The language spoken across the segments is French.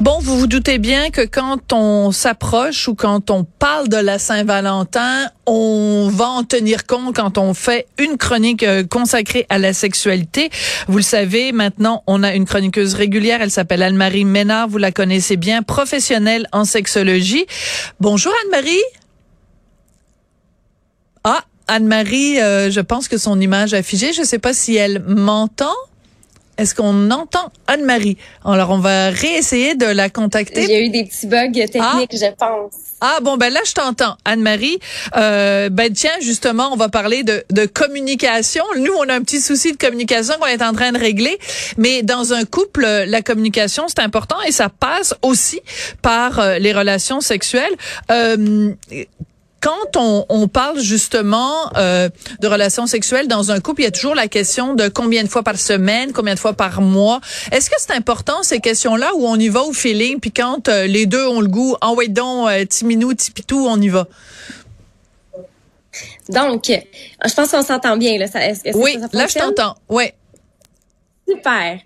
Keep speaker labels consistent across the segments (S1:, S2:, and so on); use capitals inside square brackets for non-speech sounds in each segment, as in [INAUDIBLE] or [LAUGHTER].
S1: Bon, vous vous doutez bien que quand on s'approche ou quand on parle de la Saint-Valentin, on va en tenir compte quand on fait une chronique euh, consacrée à la sexualité. Vous le savez, maintenant, on a une chroniqueuse régulière. Elle s'appelle Anne-Marie Ménard. Vous la connaissez bien, professionnelle en sexologie. Bonjour Anne-Marie. Ah, Anne-Marie, euh, je pense que son image a figé. Je ne sais pas si elle m'entend. Est-ce qu'on entend Anne-Marie? Alors, on va réessayer de la contacter.
S2: Il y a eu des petits bugs techniques, ah. je pense.
S1: Ah bon, ben là, je t'entends, Anne-Marie. Euh, ben tiens, justement, on va parler de, de communication. Nous, on a un petit souci de communication qu'on est en train de régler. Mais dans un couple, la communication, c'est important et ça passe aussi par euh, les relations sexuelles. Euh, quand on, on, parle justement euh, de relations sexuelles dans un couple, il y a toujours la question de combien de fois par semaine, combien de fois par mois. Est-ce que c'est important ces questions-là où on y va au feeling, puis quand euh, les deux ont le goût, en ah, donc, euh, timinou, tipitou, on y va?
S2: Donc, je pense qu'on s'entend bien. Là.
S1: -ce, oui, là, je t'entends. Oui.
S2: Super.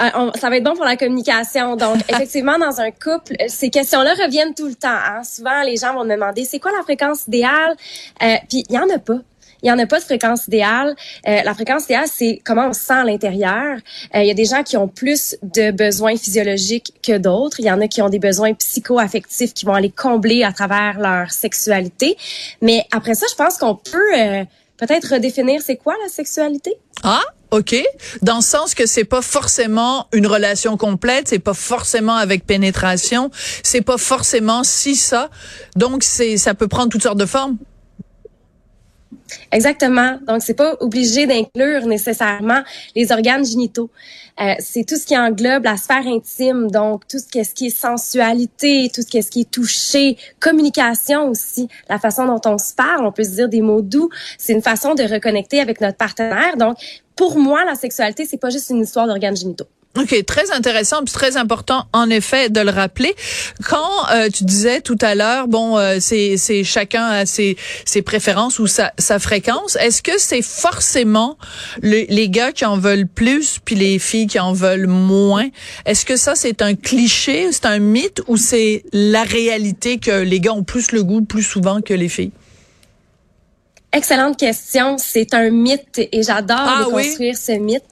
S2: Euh, ça va être bon pour la communication. Donc, [LAUGHS] effectivement, dans un couple, ces questions-là reviennent tout le temps. Hein. Souvent, les gens vont me demander, c'est quoi la fréquence idéale? Euh, puis, il y en a pas. Il n'y en a pas de fréquence idéale. Euh, la fréquence idéale, c'est comment on se sent à l'intérieur. Il y a des gens qui ont plus de besoins physiologiques que d'autres. Il y en a qui ont des besoins psycho-affectifs qui vont aller combler à travers leur sexualité. Mais après ça, je pense qu'on peut peut-être redéfinir c'est quoi la sexualité?
S1: Ah, OK. Dans le sens que c'est pas forcément une relation complète, c'est pas forcément avec pénétration, c'est pas forcément si ça. Donc c'est ça peut prendre toutes sortes de formes.
S2: Exactement. Donc, c'est pas obligé d'inclure nécessairement les organes génitaux. Euh, c'est tout ce qui englobe la sphère intime, donc tout ce qui est, ce qui est sensualité, tout ce qui est, ce qui est touché, communication aussi, la façon dont on se parle, on peut se dire des mots doux. C'est une façon de reconnecter avec notre partenaire. Donc, pour moi, la sexualité, c'est pas juste une histoire d'organes génitaux.
S1: OK, très intéressant, puis très important en effet de le rappeler. Quand euh, tu disais tout à l'heure, bon, euh, c'est c'est chacun a ses ses préférences ou sa sa fréquence. Est-ce que c'est forcément les gars qui en veulent plus puis les filles qui en veulent moins? Est-ce que ça c'est un cliché, c'est un mythe ou c'est la réalité que les gars ont plus le goût plus souvent que les filles?
S2: Excellente question. C'est un mythe et j'adore ah déconstruire ce mythe.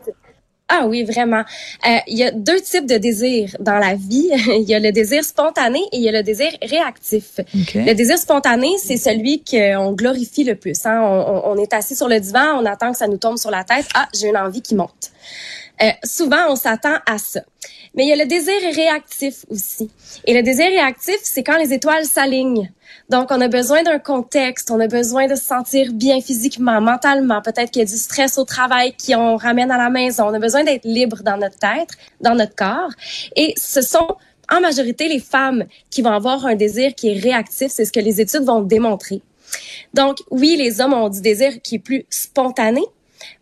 S2: Ah oui, vraiment. Euh, il y a deux types de désirs dans la vie. [LAUGHS] il y a le désir spontané et il y a le désir réactif. Le désir spontané, c'est celui qu'on glorifie le plus. Hein. On, on, est assis sur le divan, on attend que ça nous tombe sur la tête. Ah, j'ai une envie qui monte. Euh, souvent, on s'attend à ça. Mais il y a le désir réactif aussi. Et le désir réactif, c'est quand les étoiles s'alignent. Donc, on a besoin d'un contexte, on a besoin de se sentir bien physiquement, mentalement. Peut-être qu'il y a du stress au travail qui on ramène à la maison. On a besoin d'être libre dans notre tête, dans notre corps. Et ce sont en majorité les femmes qui vont avoir un désir qui est réactif. C'est ce que les études vont démontrer. Donc, oui, les hommes ont du désir qui est plus spontané,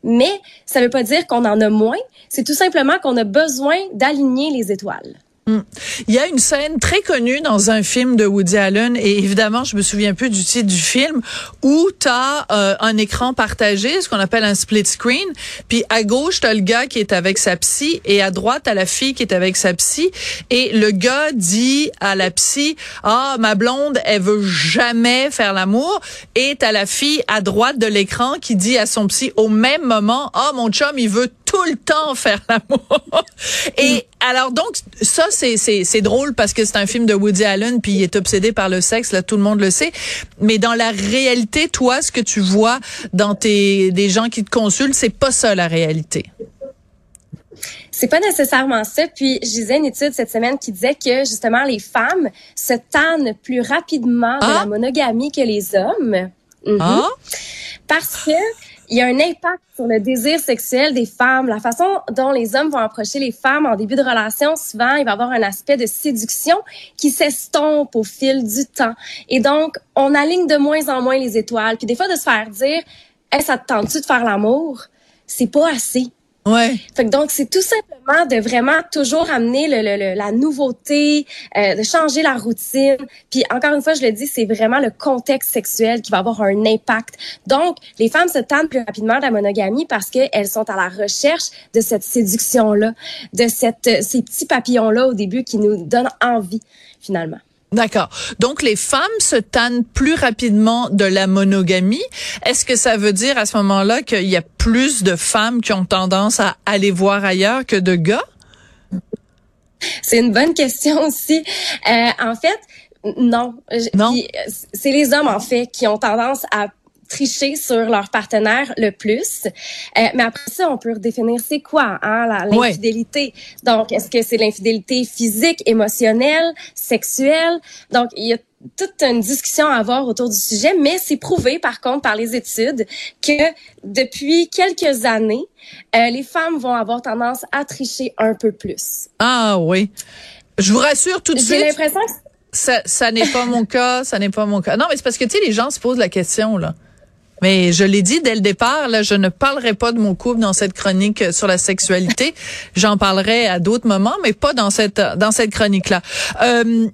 S2: mais ça ne veut pas dire qu'on en a moins. C'est tout simplement qu'on a besoin d'aligner les étoiles.
S1: Hmm. Il y a une scène très connue dans un film de Woody Allen et évidemment je me souviens plus du titre du film où tu as euh, un écran partagé, ce qu'on appelle un split screen, puis à gauche tu as le gars qui est avec sa psy et à droite tu la fille qui est avec sa psy. Et le gars dit à la psy "Ah, ma blonde, elle veut jamais faire l'amour" et tu la fille à droite de l'écran qui dit à son psy au même moment "Ah, mon chum, il veut tout le temps faire l'amour." et alors donc ça c'est c'est drôle parce que c'est un film de Woody Allen puis il est obsédé par le sexe là tout le monde le sait mais dans la réalité toi ce que tu vois dans tes des gens qui te consultent c'est pas ça la réalité.
S2: C'est pas nécessairement ça. Puis, je disais une étude cette semaine qui disait que justement les femmes se tannent plus rapidement de la ah! monogamie que les hommes. Mhm. Ah? Parce que il y a un impact sur le désir sexuel des femmes. La façon dont les hommes vont approcher les femmes en début de relation, souvent, il va y avoir un aspect de séduction qui s'estompe au fil du temps. Et donc, on aligne de moins en moins les étoiles. Puis des fois, de se faire dire, hey, ça te tente-tu de faire l'amour? C'est pas assez.
S1: Ouais.
S2: Fait que donc c'est tout simplement de vraiment toujours amener le, le, la nouveauté, euh, de changer la routine. Puis encore une fois, je le dis, c'est vraiment le contexte sexuel qui va avoir un impact. Donc les femmes se tendent plus rapidement de la monogamie parce qu'elles sont à la recherche de cette séduction là, de cette ces petits papillons là au début qui nous donnent envie finalement.
S1: D'accord. Donc les femmes se tannent plus rapidement de la monogamie. Est-ce que ça veut dire à ce moment-là qu'il y a plus de femmes qui ont tendance à aller voir ailleurs que de gars?
S2: C'est une bonne question aussi. Euh, en fait, non.
S1: Non?
S2: C'est les hommes en fait qui ont tendance à tricher sur leur partenaire le plus. Euh, mais après ça, on peut redéfinir c'est quoi hein, l'infidélité. Donc, est-ce que c'est l'infidélité physique, émotionnelle, sexuelle? Donc, il y a toute une discussion à avoir autour du sujet, mais c'est prouvé par contre par les études que depuis quelques années, euh, les femmes vont avoir tendance à tricher un peu plus.
S1: Ah oui. Je vous rassure tout de suite.
S2: J'ai l'impression que
S1: ça, ça n'est pas mon cas, ça n'est pas mon cas. Non, mais c'est parce que tu sais, les gens se posent la question là. Mais je l'ai dit dès le départ, là, je ne parlerai pas de mon couple dans cette chronique sur la sexualité. [LAUGHS] J'en parlerai à d'autres moments, mais pas dans cette dans cette chronique-là. Euh,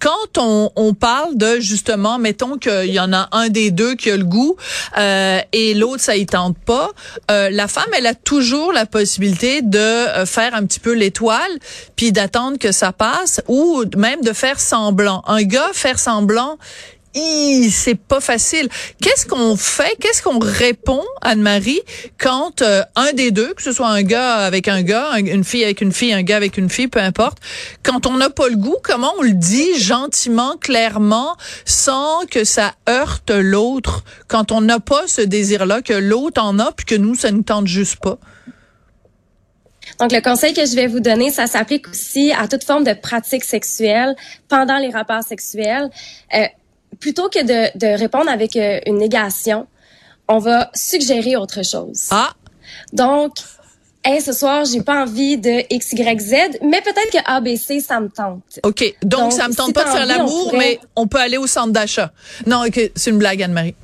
S1: quand on, on, parle de justement, mettons qu'il y en a un des deux qui a le goût euh, et l'autre ça y tente pas, euh, la femme elle a toujours la possibilité de euh, faire un petit peu l'étoile puis d'attendre que ça passe ou même de faire semblant. Un gars faire semblant, c'est pas facile. Qu'est-ce qu'on fait? Qu'est-ce qu'on répond Anne-Marie quand euh, un des deux, que ce soit un gars avec un gars, une fille avec une fille, un gars avec une fille, peu importe, quand on n'a pas le goût, comment on le dit gentiment, clairement, sans que ça heurte l'autre? Quand on n'a pas ce désir-là, que l'autre en a, puis que nous ça ne tente juste pas.
S2: Donc, le conseil que je vais vous donner, ça s'applique aussi à toute forme de pratique sexuelle pendant les rapports sexuels. Euh, plutôt que de, de répondre avec euh, une négation, on va suggérer autre chose.
S1: Ah.
S2: Donc, hey, ce soir, j'ai pas envie de X, Y, Z, mais peut-être que ABC, ça me tente.
S1: OK. Donc, ça me tente pas de faire l'amour, mais on peut aller au centre d'achat. Non, OK, c'est une blague, Anne-Marie.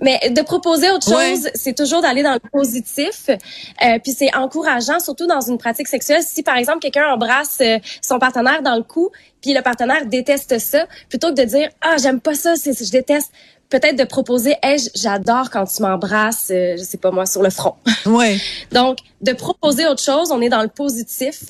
S2: Mais de proposer autre chose, c'est toujours d'aller dans le positif. Euh, puis c'est encourageant, surtout dans une pratique sexuelle. Si par exemple quelqu'un embrasse euh, son partenaire dans le cou, puis le partenaire déteste ça, plutôt que de dire ah j'aime pas ça, c'est je déteste. Peut-être de proposer, hey, j'adore quand tu m'embrasses, euh, je sais pas moi, sur le front. [LAUGHS]
S1: Ouais.
S2: Donc, de proposer autre chose, on est dans le positif,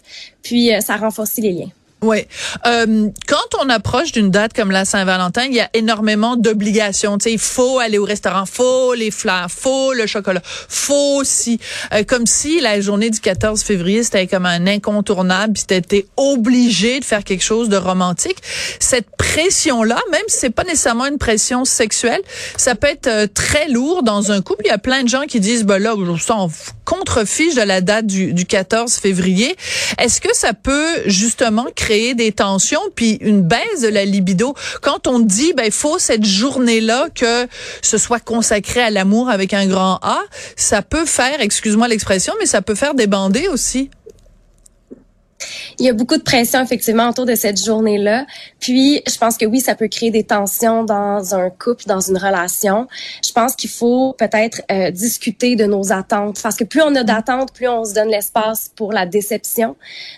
S2: puis ça renforce les liens.
S1: Oui. Euh, quand on approche d'une date comme la Saint-Valentin, il y a énormément d'obligations. Tu sais, il faut aller au restaurant, faut les fleurs, faut le chocolat, faut si. Euh, comme si la journée du 14 février, c'était comme un incontournable, puis t'étais obligé de faire quelque chose de romantique. Cette pression-là, même si c'est pas nécessairement une pression sexuelle, ça peut être euh, très lourd dans un couple. Il y a plein de gens qui disent, ben là, on contrefiche de la date du, du 14 février. Est-ce que ça peut justement créer des tensions puis une baisse de la libido? Quand on dit ben faut cette journée-là que ce soit consacré à l'amour avec un grand A, ça peut faire, excuse-moi l'expression, mais ça peut faire débander aussi.
S2: Il y a beaucoup de pression effectivement autour de cette journée-là. Puis, je pense que oui, ça peut créer des tensions dans un couple, dans une relation. Je pense qu'il faut peut-être euh, discuter de nos attentes parce que plus on a d'attentes, plus on se donne l'espace pour la déception.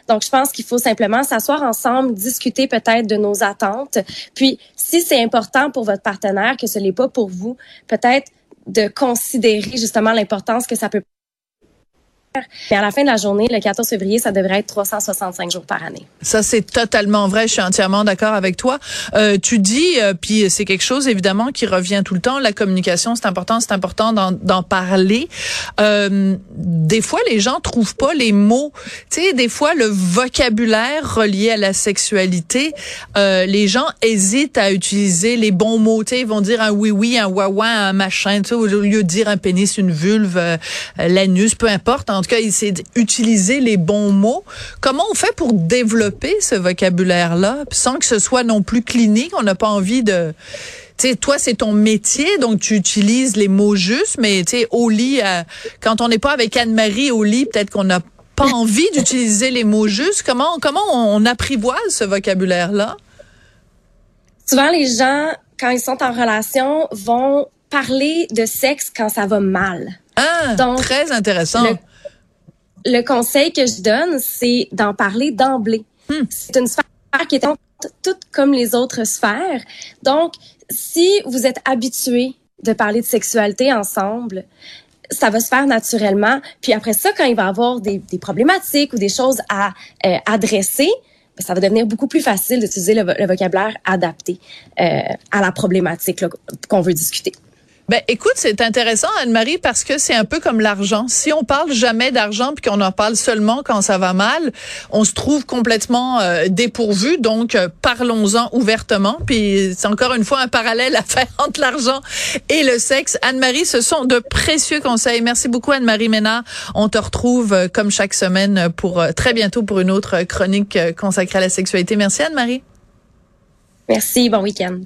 S2: Donc, je pense qu'il faut simplement s'asseoir ensemble, discuter peut-être de nos attentes. Puis, si c'est important pour votre partenaire que ce n'est pas pour vous, peut-être de considérer justement l'importance que ça peut et à la fin de la journée, le 14 février, ça devrait être 365 jours par année.
S1: Ça, c'est totalement vrai. Je suis entièrement d'accord avec toi. Euh, tu dis, euh, puis c'est quelque chose évidemment qui revient tout le temps. La communication, c'est important, c'est important d'en parler. Euh, des fois, les gens trouvent pas les mots. Tu sais, des fois, le vocabulaire relié à la sexualité, euh, les gens hésitent à utiliser les bons mots. Tu sais, ils vont dire un oui oui, un wawa, un machin. Tu sais, au lieu de dire un pénis, une vulve, euh, l'anus, peu importe tout cas, c'est d'utiliser les bons mots. Comment on fait pour développer ce vocabulaire-là? Sans que ce soit non plus clinique? On n'a pas envie de... Tu sais, toi, c'est ton métier, donc tu utilises les mots justes, mais tu sais, au lit, euh, quand on n'est pas avec Anne-Marie au lit, peut-être qu'on n'a pas [LAUGHS] envie d'utiliser les mots justes. Comment, comment on, apprivoise ce vocabulaire-là?
S2: Souvent, les gens, quand ils sont en relation, vont parler de sexe quand ça va mal.
S1: Ah, Donc, très intéressant.
S2: le conseil que je donne, c'est d'en parler d'emblée. Hmm. C'est une sphère qui est toute comme les autres sphères. Donc, si vous êtes habitué de parler de sexualité ensemble, ça va se faire naturellement. Puis après ça, quand il va y avoir des, des problématiques ou des choses à euh, adresser, ben, ça va devenir beaucoup plus facile d'utiliser le, vocabulaire adapté euh, à la problématique qu'on veut discuter.
S1: Ben, écoute, c'est intéressant, Anne-Marie, parce que c'est un peu comme l'argent. Si on parle jamais d'argent puis qu'on en parle seulement quand ça va mal, on se trouve complètement euh, dépourvu. Donc, euh, parlons-en ouvertement. Puis, c'est encore une fois un parallèle à faire [LAUGHS] entre l'argent et le sexe. Anne-Marie, ce sont de précieux conseils. Merci beaucoup, Anne-Marie Ménard. On te retrouve euh, comme chaque semaine pour très bientôt pour une autre chronique consacrée à la sexualité. Merci, Anne-Marie.
S2: Merci. Bon week-end.